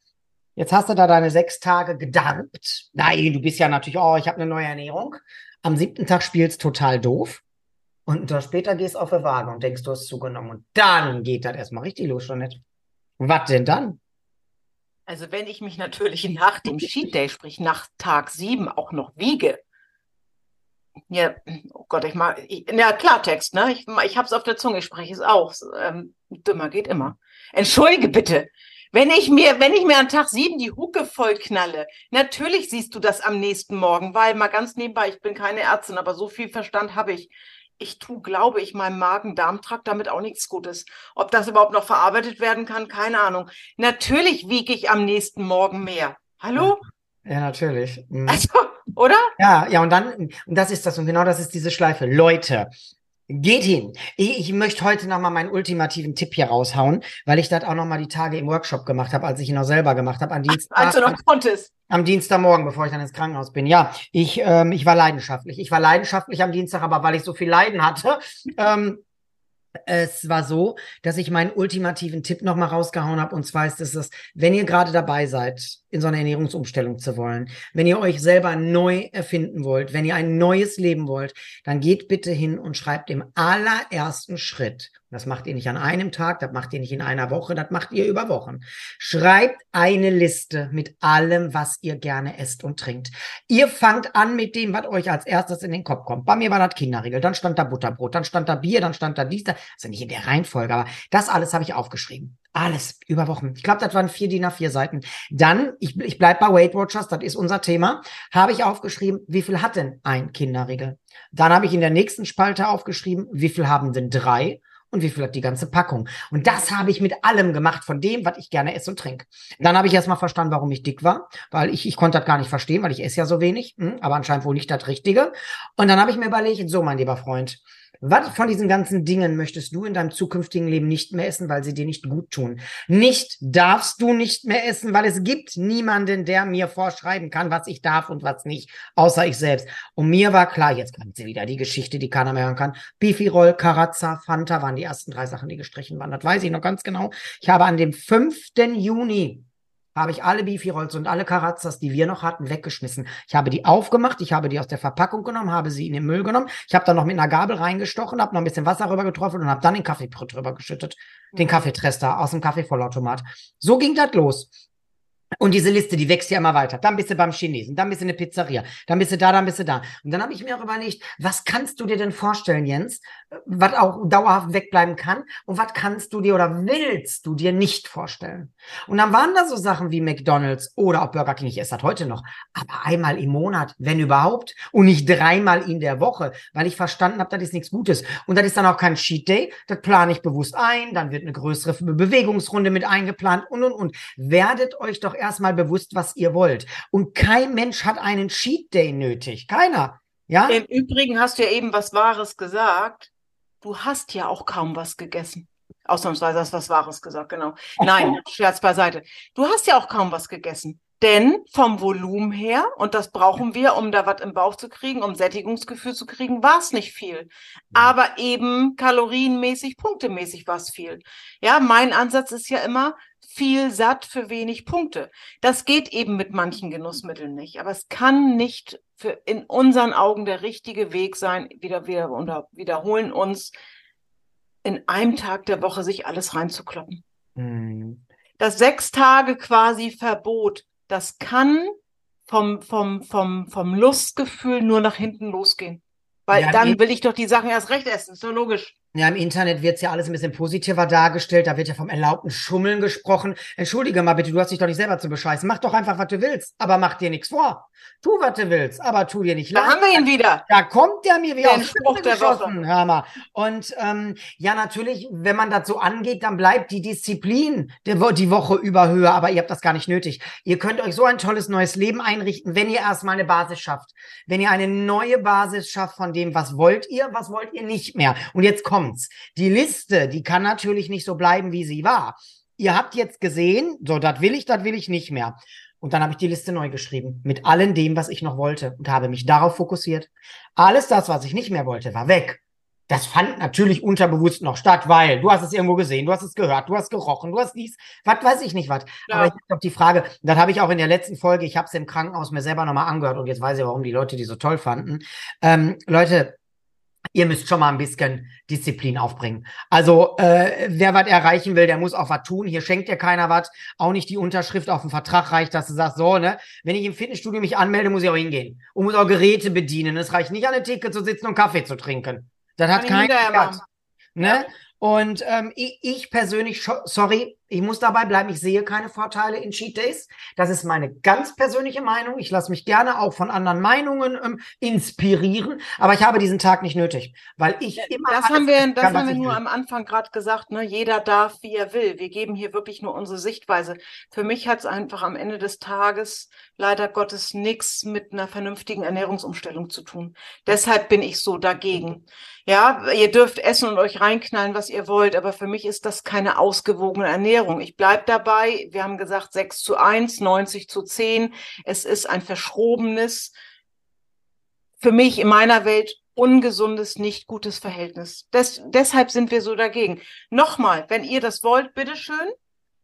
Jetzt hast du da deine sechs Tage gedarbt. Nein, du bist ja natürlich, oh, ich habe eine neue Ernährung. Am siebten Tag spielst total doof. Und einen Tag später gehst du auf die Waage und denkst, du hast zugenommen. Und dann geht das erstmal richtig los, schon nicht. Was denn dann? Also wenn ich mich natürlich nach dem Cheat Day, sprich nach Tag sieben, auch noch wiege, ja, oh Gott, ich mag, ich, ja, Klartext, ne? Ich, ich hab's auf der Zunge, ich spreche es auch. Ähm, dümmer geht immer. Entschuldige bitte. Wenn ich mir, wenn ich mir an Tag sieben die Hucke voll knalle, natürlich siehst du das am nächsten Morgen, weil mal ganz nebenbei, ich bin keine Ärztin, aber so viel Verstand habe ich. Ich tu, glaube ich, meinem Magen-Darm-Trakt damit auch nichts Gutes. Ob das überhaupt noch verarbeitet werden kann, keine Ahnung. Natürlich wiege ich am nächsten Morgen mehr. Hallo? Ja, natürlich. Mhm. Also, oder? Ja, ja, und dann, und das ist das, und genau das ist diese Schleife. Leute, geht hin. Ich, ich möchte heute nochmal meinen ultimativen Tipp hier raushauen, weil ich das auch nochmal die Tage im Workshop gemacht habe, als ich ihn auch selber gemacht habe, am Dienstag. Als du noch konntest. Am Dienstagmorgen, bevor ich dann ins Krankenhaus bin. Ja, ich, ähm, ich war leidenschaftlich. Ich war leidenschaftlich am Dienstag, aber weil ich so viel Leiden hatte, [LAUGHS] ähm, es war so, dass ich meinen ultimativen Tipp nochmal rausgehauen habe. Und zwar ist es das, wenn ihr gerade dabei seid, in so einer Ernährungsumstellung zu wollen, wenn ihr euch selber neu erfinden wollt, wenn ihr ein neues Leben wollt, dann geht bitte hin und schreibt im allerersten Schritt das macht ihr nicht an einem Tag, das macht ihr nicht in einer Woche, das macht ihr über Wochen. Schreibt eine Liste mit allem, was ihr gerne esst und trinkt. Ihr fangt an mit dem, was euch als erstes in den Kopf kommt. Bei mir war das Kinderriegel, dann stand da Butterbrot, dann stand da Bier, dann stand da dies, da. Also nicht in der Reihenfolge, aber das alles habe ich aufgeschrieben. Alles über Wochen. Ich glaube, das waren vier DIN A4 Seiten. Dann, ich, ich bleib bei Weight Watchers, das ist unser Thema, habe ich aufgeschrieben, wie viel hat denn ein Kinderriegel? Dann habe ich in der nächsten Spalte aufgeschrieben, wie viel haben denn drei? und wie viel hat die ganze Packung. Und das habe ich mit allem gemacht, von dem, was ich gerne esse und trinke. Dann habe ich erstmal verstanden, warum ich dick war, weil ich, ich konnte das gar nicht verstehen, weil ich esse ja so wenig, hm, aber anscheinend wohl nicht das Richtige. Und dann habe ich mir überlegt, so mein lieber Freund, was von diesen ganzen Dingen möchtest du in deinem zukünftigen Leben nicht mehr essen, weil sie dir nicht gut tun? Nicht darfst du nicht mehr essen, weil es gibt niemanden, der mir vorschreiben kann, was ich darf und was nicht, außer ich selbst. Und mir war klar, jetzt kommt sie wieder, die Geschichte, die keiner mehr hören kann. Beefy Roll, Karazza, Fanta waren die ersten drei Sachen, die gestrichen waren. Das weiß ich noch ganz genau. Ich habe an dem 5. Juni habe ich alle Beefy-Rolls und alle Karazzas, die wir noch hatten, weggeschmissen. Ich habe die aufgemacht, ich habe die aus der Verpackung genommen, habe sie in den Müll genommen. Ich habe da noch mit einer Gabel reingestochen, habe noch ein bisschen Wasser rüber getroffen und habe dann den Kaffee drüber geschüttet. Den mhm. Kaffeetrester aus dem Kaffeevollautomat. So ging das los. Und diese Liste, die wächst ja immer weiter. Dann bist du beim Chinesen, dann bist du in der Pizzeria, dann bist du da, dann bist du da. Und dann habe ich mir auch überlegt, was kannst du dir denn vorstellen, Jens, was auch dauerhaft wegbleiben kann und was kannst du dir oder willst du dir nicht vorstellen? Und dann waren da so Sachen wie McDonald's oder auch Burger King, ich esse das heute noch, aber einmal im Monat, wenn überhaupt, und nicht dreimal in der Woche, weil ich verstanden habe, das ist nichts Gutes. Und das ist dann auch kein Cheat Day, das plane ich bewusst ein, dann wird eine größere Bewegungsrunde mit eingeplant und und und. Werdet euch doch erstmal bewusst, was ihr wollt. Und kein Mensch hat einen Cheat Day nötig. Keiner. Ja? Im Übrigen hast du ja eben was Wahres gesagt. Du hast ja auch kaum was gegessen. Ausnahmsweise hast du was Wahres gesagt, genau. [LAUGHS] Nein, Scherz beiseite. Du hast ja auch kaum was gegessen. Denn vom Volumen her, und das brauchen wir, um da was im Bauch zu kriegen, um Sättigungsgefühl zu kriegen, war es nicht viel. Aber eben kalorienmäßig, punktemäßig war es viel. Ja, mein Ansatz ist ja immer, viel satt für wenig Punkte. Das geht eben mit manchen Genussmitteln nicht. Aber es kann nicht für in unseren Augen der richtige Weg sein. Wieder, wieder unter, wiederholen uns, in einem Tag der Woche sich alles reinzukloppen. Mhm. Das sechs Tage quasi Verbot das kann vom, vom, vom, vom Lustgefühl nur nach hinten losgehen. Weil ja, dann will ich doch die Sachen erst recht essen, ist doch logisch. Ja, im Internet wird es ja alles ein bisschen positiver dargestellt. Da wird ja vom erlaubten Schummeln gesprochen. Entschuldige mal bitte, du hast dich doch nicht selber zu bescheißen. Mach doch einfach, was du willst, aber mach dir nichts vor. Tu, was du willst, aber tu dir nicht leid. Da haben wir ihn wieder. Da kommt der mir wieder Den Spruch der geschossen, Hör mal. Und ähm, ja, natürlich, wenn man das so angeht, dann bleibt die Disziplin die, die Woche über höher, aber ihr habt das gar nicht nötig. Ihr könnt euch so ein tolles neues Leben einrichten, wenn ihr erstmal eine Basis schafft. Wenn ihr eine neue Basis schafft von dem, was wollt ihr, was wollt ihr nicht mehr. Und jetzt kommt kommt's. Die Liste, die kann natürlich nicht so bleiben, wie sie war. Ihr habt jetzt gesehen, so, das will ich, das will ich nicht mehr. Und dann habe ich die Liste neu geschrieben mit allem dem, was ich noch wollte und habe mich darauf fokussiert. Alles das, was ich nicht mehr wollte, war weg. Das fand natürlich unterbewusst noch statt, weil du hast es irgendwo gesehen, du hast es gehört, du hast gerochen, du hast dies, was weiß ich nicht was. Ja. Aber ich habe die Frage, das habe ich auch in der letzten Folge, ich habe es im Krankenhaus mir selber nochmal angehört und jetzt weiß ich, warum die Leute die so toll fanden. Ähm, Leute, ihr müsst schon mal ein bisschen Disziplin aufbringen. Also äh, wer was erreichen will, der muss auch was tun. Hier schenkt dir keiner was. Auch nicht die Unterschrift auf dem Vertrag reicht, dass du sagst, so, ne, wenn ich im Fitnessstudio mich anmelde, muss ich auch hingehen und muss auch Geräte bedienen. Es reicht nicht an der Theke zu sitzen und Kaffee zu trinken. Das hat Wert. Ne? Ja. Und ähm, ich, ich persönlich, sorry, ich muss dabei bleiben, ich sehe keine Vorteile in Cheat Days. Das ist meine ganz persönliche Meinung. Ich lasse mich gerne auch von anderen Meinungen ähm, inspirieren, aber ich habe diesen Tag nicht nötig, weil ich immer. Das haben wir, das kann, haben wir nur will. am Anfang gerade gesagt, ne? Jeder darf, wie er will. Wir geben hier wirklich nur unsere Sichtweise. Für mich hat es einfach am Ende des Tages leider Gottes nichts mit einer vernünftigen Ernährungsumstellung zu tun. Deshalb bin ich so dagegen. Ja, ihr dürft essen und euch reinknallen, was ihr wollt, aber für mich ist das keine ausgewogene Ernährung. Ich bleib dabei. Wir haben gesagt 6 zu 1, 90 zu 10. Es ist ein verschrobenes, für mich in meiner Welt ungesundes, nicht gutes Verhältnis. Des, deshalb sind wir so dagegen. Nochmal, wenn ihr das wollt, bitteschön,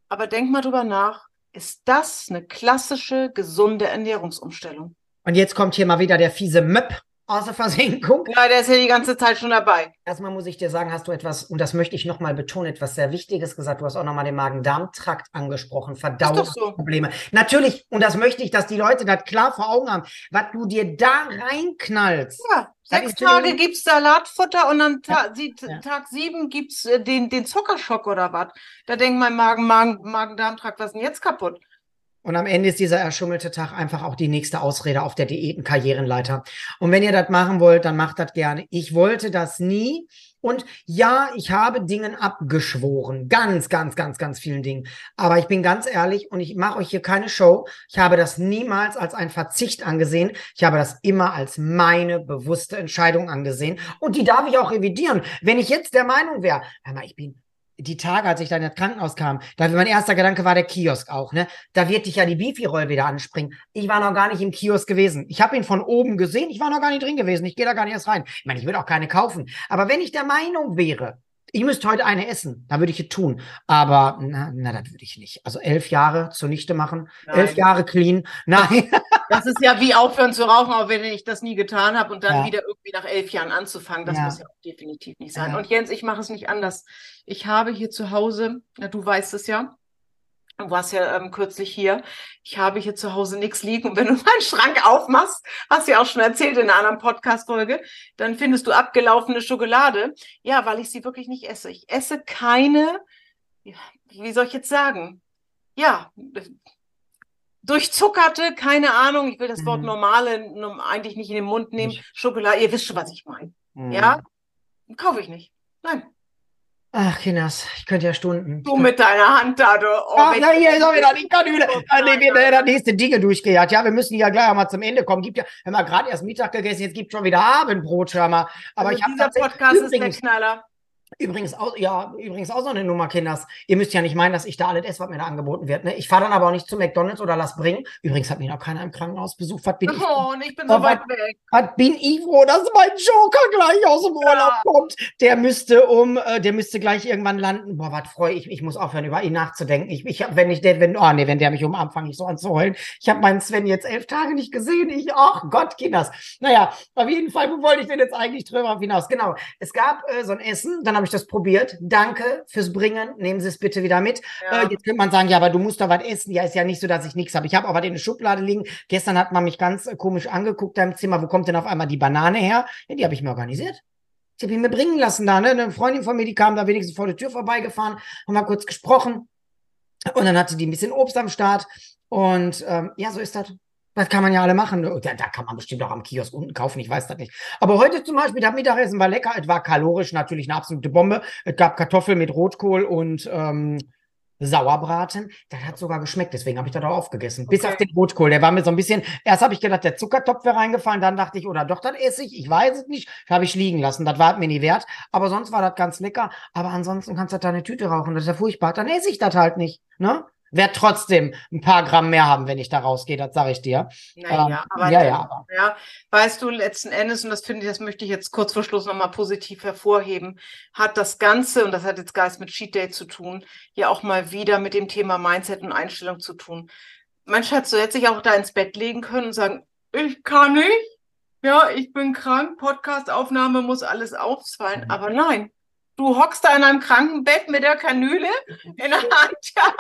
aber denkt mal drüber nach. Ist das eine klassische, gesunde Ernährungsumstellung? Und jetzt kommt hier mal wieder der fiese Möpp außer Versenkung. Ja, der ist ja die ganze Zeit schon dabei. Erstmal muss ich dir sagen, hast du etwas, und das möchte ich nochmal betonen, etwas sehr Wichtiges gesagt. Du hast auch nochmal den Magen-Darm-Trakt angesprochen, Verdauungsprobleme. So. Natürlich, und das möchte ich, dass die Leute das klar vor Augen haben, was du dir da reinknallst. Ja. Sechs Tage gibt's Salatfutter und dann ta ja, ja. Tag sieben gibt's äh, den, den Zuckerschock oder was. Da denkt mein Magen, Magen, Magen-Darm-Trakt, was ist denn jetzt kaputt? Und am Ende ist dieser erschummelte Tag einfach auch die nächste Ausrede auf der Diätenkarrierenleiter. Und wenn ihr das machen wollt, dann macht das gerne. Ich wollte das nie. Und ja, ich habe Dingen abgeschworen. Ganz, ganz, ganz, ganz vielen Dingen. Aber ich bin ganz ehrlich und ich mache euch hier keine Show. Ich habe das niemals als ein Verzicht angesehen. Ich habe das immer als meine bewusste Entscheidung angesehen. Und die darf ich auch revidieren. Wenn ich jetzt der Meinung wäre, ich bin die Tage, als ich dann ins Krankenhaus kam, da mein erster Gedanke war der Kiosk auch, ne? Da wird dich ja die Bifi-Roll wieder anspringen. Ich war noch gar nicht im Kiosk gewesen. Ich habe ihn von oben gesehen, ich war noch gar nicht drin gewesen. Ich gehe da gar nicht erst rein. Ich meine, ich würde auch keine kaufen. Aber wenn ich der Meinung wäre, ich müsste heute eine essen, da würde ich es tun. Aber na, na das würde ich nicht. Also elf Jahre zunichte machen, Nein. elf Jahre clean. Nein. [LAUGHS] Das ist ja wie aufhören zu rauchen, auch wenn ich das nie getan habe und dann ja. wieder irgendwie nach elf Jahren anzufangen. Das ja. muss ja auch definitiv nicht sein. Ja. Und Jens, ich mache es nicht anders. Ich habe hier zu Hause, ja, du weißt es ja, Du warst ja ähm, kürzlich hier. Ich habe hier zu Hause nichts liegen. Und wenn du [LAUGHS] meinen Schrank aufmachst, hast du ja auch schon erzählt in einer anderen Podcast-Folge, dann findest du abgelaufene Schokolade. Ja, weil ich sie wirklich nicht esse. Ich esse keine, wie soll ich jetzt sagen? Ja, durchzuckerte, keine Ahnung. Ich will das Wort Mhm. normale eigentlich nicht in den Mund nehmen. Schokolade, ihr wisst schon, was ich meine. Mhm. Ja? Kaufe ich nicht. Nein. Ach, Kinders, ich könnte ja Stunden. Du mit deiner Hand da, du. Oh, Ach, na, hier ist auch wieder die Kanüle. Oh, Ah, nee, wir nein. haben das nächste Dinge durchgejagt. Ja, wir müssen ja gleich mal zum Ende kommen. Gibt ja, wir haben ja gerade erst Mittag gegessen, jetzt gibt schon wieder Abendbrot, schau mal. Aber Also ich habe Podcast ist der übrigens, Knaller. Übrigens auch, ja, übrigens auch so eine Nummer, Kinders. Ihr müsst ja nicht meinen, dass ich da alles esse, was mir da angeboten wird. Ne? Ich fahre dann aber auch nicht zu McDonalds oder lass bringen. Übrigens hat mich noch keiner im Krankenhaus besucht. Was bin ich? Oh, und ich bin so Oh, weit weg. Was bin ich froh, dass mein Joker gleich aus dem Urlaub Ja. kommt. Der müsste um, äh, der müsste gleich irgendwann landen. Boah, was freue ich. Ich muss aufhören, über ihn nachzudenken. Ich, ich wenn ich der, wenn, oh nee, wenn der mich umarmt, fange ich so an zu heulen. Ich habe meinen Sven jetzt elf Tage nicht gesehen. Ich, ach Gott, Kinders. Naja, auf jeden Fall, wo wollte ich denn jetzt eigentlich drüber hinaus? Genau. Es gab äh, so ein Essen, dann habe ich das probiert. Danke fürs Bringen. Nehmen Sie es bitte wieder mit. Ja. Äh, jetzt könnte man sagen, ja, aber du musst doch was essen. Ja, ist ja nicht so, dass ich nichts habe. Ich habe aber was in der Schublade liegen. Gestern hat man mich ganz äh, komisch angeguckt da im Zimmer. Wo kommt denn auf einmal die Banane her? Ja, die habe ich mir organisiert. Die habe ich mir bringen lassen da. Ne? Eine Freundin von mir, die kam da wenigstens vor der Tür vorbeigefahren, haben wir kurz gesprochen. Und dann hatte die ein bisschen Obst am Start. Und ähm, ja, so ist das. Das kann man ja alle machen. Da, da kann man bestimmt auch am Kiosk unten kaufen, ich weiß das nicht. Aber heute zum Beispiel, das Mittagessen war lecker. Es war kalorisch natürlich eine absolute Bombe. Es gab Kartoffeln mit Rotkohl und ähm, Sauerbraten. Das hat sogar geschmeckt, deswegen habe ich das auch aufgegessen. Bis Okay. auf den Rotkohl. Der war mir so ein bisschen. Erst habe ich gedacht, der Zuckertopf wäre reingefallen, dann dachte ich, oder doch, das esse ich. Ich weiß es nicht. Habe ich liegen lassen. Das war mir nie wert. Aber sonst war das ganz lecker. Aber ansonsten kannst du da eine Tüte rauchen. Das ist ja furchtbar. Dann esse ich das halt nicht. Ne? Werd trotzdem ein paar Gramm mehr haben, wenn ich da rausgehe, das sage ich dir. Naja, Ähm, aber ja, ja, aber. Ja, weißt du, letzten Endes, und das finde ich, das möchte ich jetzt kurz vor Schluss nochmal positiv hervorheben, hat das Ganze, und das hat jetzt gar nichts mit Cheat Day zu tun, ja auch mal wieder mit dem Thema Mindset und Einstellung zu tun. Mein Schatz, du hättest dich auch da ins Bett legen können und sagen, ich kann nicht, ja, ich bin krank, Podcastaufnahme muss alles ausfallen, Mhm. aber nein. Du hockst da in einem Krankenbett mit der Kanüle in der Hand [LAUGHS] ja,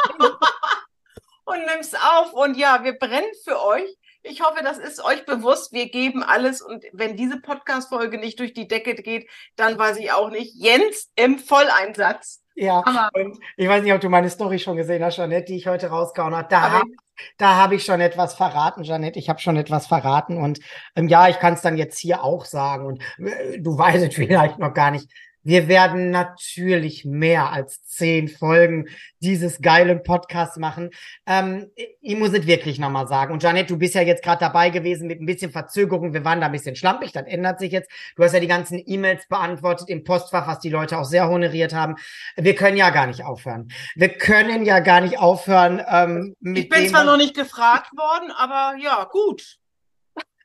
und nimmst auf. Und ja, wir brennen für euch. Ich hoffe, das ist euch bewusst. Wir geben alles. Und wenn diese Podcast-Folge nicht durch die Decke geht, dann weiß ich auch nicht. Jens im Volleinsatz. Ja, Hammer. und ich weiß nicht, ob du meine Story schon gesehen hast, Jeanette, die ich heute rausgehauen habe. Da habe da hab ich schon etwas verraten, Jeanette. Ich habe schon etwas verraten. Und ähm, ja, ich kann es dann jetzt hier auch sagen. Und äh, du weißt es [LAUGHS] vielleicht noch gar nicht. Wir werden natürlich mehr als zehn Folgen dieses geilen Podcasts machen. Ähm, ich muss es wirklich nochmal sagen. Und Jeanette, du bist ja jetzt gerade dabei gewesen mit ein bisschen Verzögerung. Wir waren da ein bisschen schlampig, das ändert sich jetzt. Du hast ja die ganzen E-Mails beantwortet im Postfach, was die Leute auch sehr honoriert haben. Wir können ja gar nicht aufhören. Wir können ja gar nicht aufhören ähm, mit Ich bin dem, zwar noch nicht gefragt worden, aber ja, gut.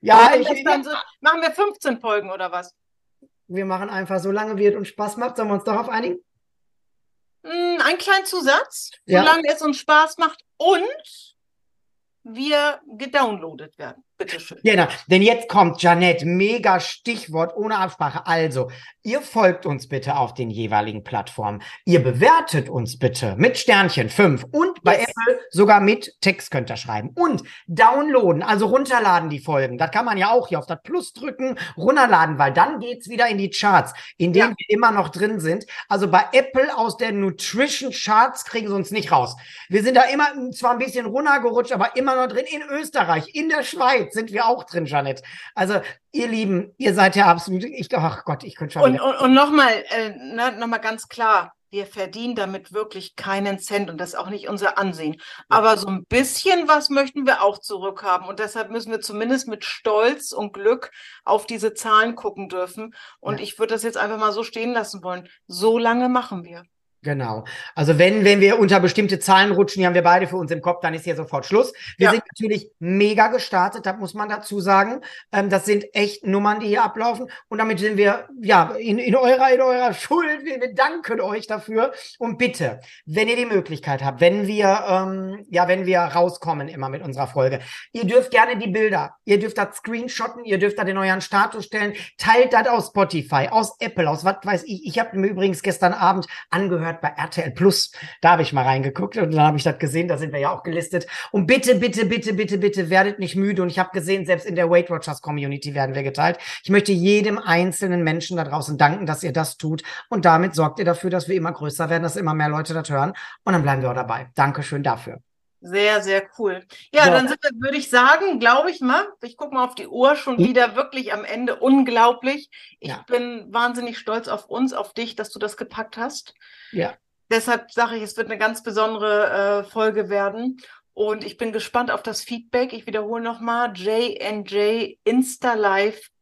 Ja, ich, dann so, machen wir 15 Folgen oder was? Wir machen einfach, solange wird und Spaß macht, sollen wir uns darauf einigen? Hm, Ein kleinen Zusatz, Ja. solange es uns Spaß macht und wir gedownloadet werden. Bitteschön. Genau, denn jetzt kommt Janette, mega Stichwort ohne Absprache. Also, ihr folgt uns bitte auf den jeweiligen Plattformen. Ihr bewertet uns bitte mit Sternchen 5 und bei Yes. Apple sogar mit Text könnt ihr schreiben. Und downloaden, also runterladen die Folgen. Das kann man ja auch hier auf das Plus drücken, runterladen, weil dann geht's wieder in die Charts, in denen Ja. wir immer noch drin sind. Also bei Apple aus der Nutrition Charts kriegen sie uns nicht raus. Wir sind da immer zwar ein bisschen runtergerutscht, aber immer noch drin. In Österreich, in der Schweiz sind wir auch drin, Janet. Also, ihr Lieben, ihr seid ja absolut, ich, ach Gott, ich könnte schon Und, wieder. und, und nochmal, äh, ne, noch mal ganz klar, wir verdienen damit wirklich keinen Cent und das ist auch nicht unser Ansehen. Aber so ein bisschen was möchten wir auch zurückhaben und deshalb müssen wir zumindest mit Stolz und Glück auf diese Zahlen gucken dürfen. Und Ja. ich würde das jetzt einfach mal so stehen lassen wollen. So lange machen wir. Genau. Also wenn, wenn wir unter bestimmte Zahlen rutschen, die haben wir beide für uns im Kopf, dann ist hier sofort Schluss. Wir Ja. sind natürlich mega gestartet, das muss man dazu sagen. Ähm, das sind echt Nummern, die hier ablaufen. Und damit sind wir, ja, in, in eurer, in eurer [LAUGHS] Schuld. Wir, wir danken euch dafür. Und bitte, wenn ihr die Möglichkeit habt, wenn wir, ähm, ja, wenn wir rauskommen immer mit unserer Folge, ihr dürft gerne die Bilder, ihr dürft das screenshotten, ihr dürft das in euren Status stellen, teilt das aus Spotify, aus Apple, aus was weiß ich. Ich habe mir übrigens gestern Abend angehört, gehört bei RTL Plus. Da habe ich mal reingeguckt und dann habe ich das gesehen, da sind wir ja auch gelistet. Und bitte, bitte, bitte, bitte, bitte, werdet nicht müde. Und ich habe gesehen, selbst in der Weight Watchers Community werden wir geteilt. Ich möchte jedem einzelnen Menschen da draußen danken, dass ihr das tut. Und damit sorgt ihr dafür, dass wir immer größer werden, dass immer mehr Leute das hören. Und dann bleiben wir auch dabei. Dankeschön dafür. Sehr, sehr cool. Ja, so. dann sind wir, würde ich sagen, glaube ich mal, ich gucke mal auf die Uhr, schon hm? wieder wirklich am Ende unglaublich. Ich ja. bin wahnsinnig stolz auf uns, auf dich, dass du das gepackt hast. Ja. Deshalb sage ich, es wird eine ganz besondere äh, Folge werden. Und ich bin gespannt auf das Feedback. Ich wiederhole nochmal,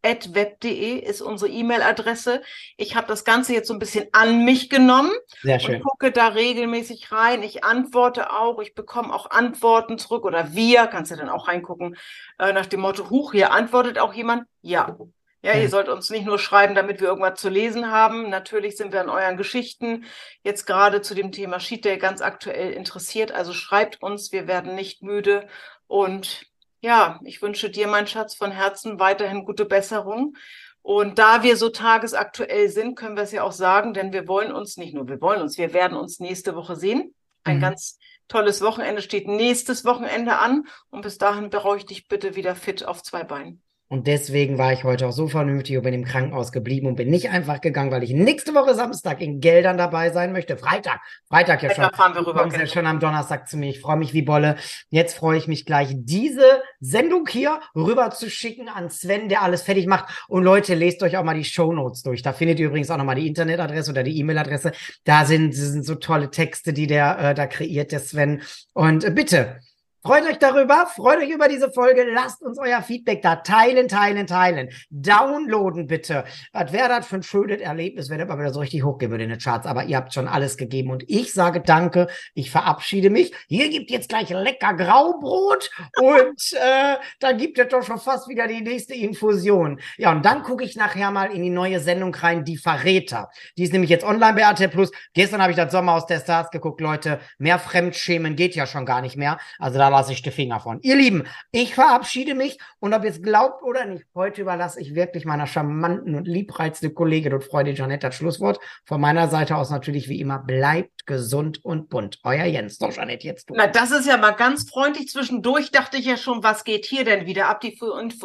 jnjinstalive.web.de ist unsere E-Mail-Adresse. Ich habe das Ganze jetzt so ein bisschen an mich genommen Sehr schön. und gucke da regelmäßig rein. Ich antworte auch, ich bekomme auch Antworten zurück oder wir, kannst du dann auch reingucken, äh, nach dem Motto, huch, hier antwortet auch jemand. Ja, ja, ihr sollt uns nicht nur schreiben, damit wir irgendwas zu lesen haben. Natürlich sind wir an euren Geschichten jetzt gerade zu dem Thema Sheet Day ganz aktuell interessiert. Also schreibt uns, wir werden nicht müde. Und ja, ich wünsche dir, mein Schatz, von Herzen weiterhin gute Besserung. Und da wir so tagesaktuell sind, können wir es ja auch sagen, denn wir wollen uns nicht nur, wir wollen uns, wir werden uns nächste Woche sehen. Ein mhm. ganz tolles Wochenende steht nächstes Wochenende an. Und bis dahin brauche ich dich bitte wieder fit auf zwei Beinen. Und deswegen war ich heute auch so vernünftig und bin im Krankenhaus geblieben und bin nicht einfach gegangen, weil ich nächste Woche Samstag in Geldern dabei sein möchte. Freitag, Freitag ja schon. Da fahren wir rüber. Kommst ja schon am Donnerstag zu mir. Ich freue mich wie Bolle. Jetzt freue ich mich gleich, diese Sendung hier rüber zu schicken an Sven, der alles fertig macht. Und Leute, lest euch auch mal die Show Notes durch. Da findet ihr übrigens auch nochmal die Internetadresse oder die E-Mail-Adresse. Da sind, sind so tolle Texte, die der äh, da kreiert, der Sven. Und äh, bitte, Freut euch darüber, freut euch über diese Folge, lasst uns euer Feedback da teilen, teilen, teilen. Downloaden bitte. Was wäre das für ein schönes Erlebnis, wenn ihr mal wieder so richtig hochgehen würde in den Charts. Aber ihr habt schon alles gegeben und ich sage danke, ich verabschiede mich. Hier gibt jetzt gleich lecker Graubrot und [LAUGHS] äh, dann gibt es doch schon fast wieder die nächste Infusion. Ja, und dann gucke ich nachher mal in die neue Sendung rein, die Verräter. Die ist nämlich jetzt online bei RTL Plus. Gestern habe ich das Sommer aus der Stars geguckt, Leute. Mehr Fremdschämen geht ja schon gar nicht mehr. Also da lasse ich die Finger von. Ihr Lieben, ich verabschiede mich und ob ihr es glaubt oder nicht, heute überlasse ich wirklich meiner charmanten und liebreizenden Kollegin und Freundin Janette das Schlusswort. Von meiner Seite aus natürlich wie immer, bleibt gesund und bunt. Euer Jens. So, Janette, jetzt du. Na, das ist ja mal ganz freundlich. Zwischendurch dachte ich ja schon, was geht hier denn wieder ab? Die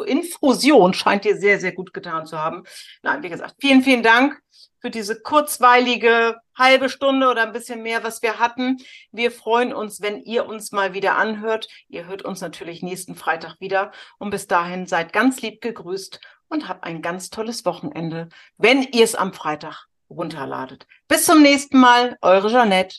Infusion scheint dir sehr, sehr gut getan zu haben. Nein, wie gesagt, vielen, vielen Dank für diese kurzweilige halbe Stunde oder ein bisschen mehr, was wir hatten. Wir freuen uns, wenn ihr uns mal wieder anhört. Ihr hört uns natürlich nächsten Freitag wieder. Und bis dahin seid ganz lieb gegrüßt und habt ein ganz tolles Wochenende, wenn ihr es am Freitag runterladet. Bis zum nächsten Mal, eure Jeanette.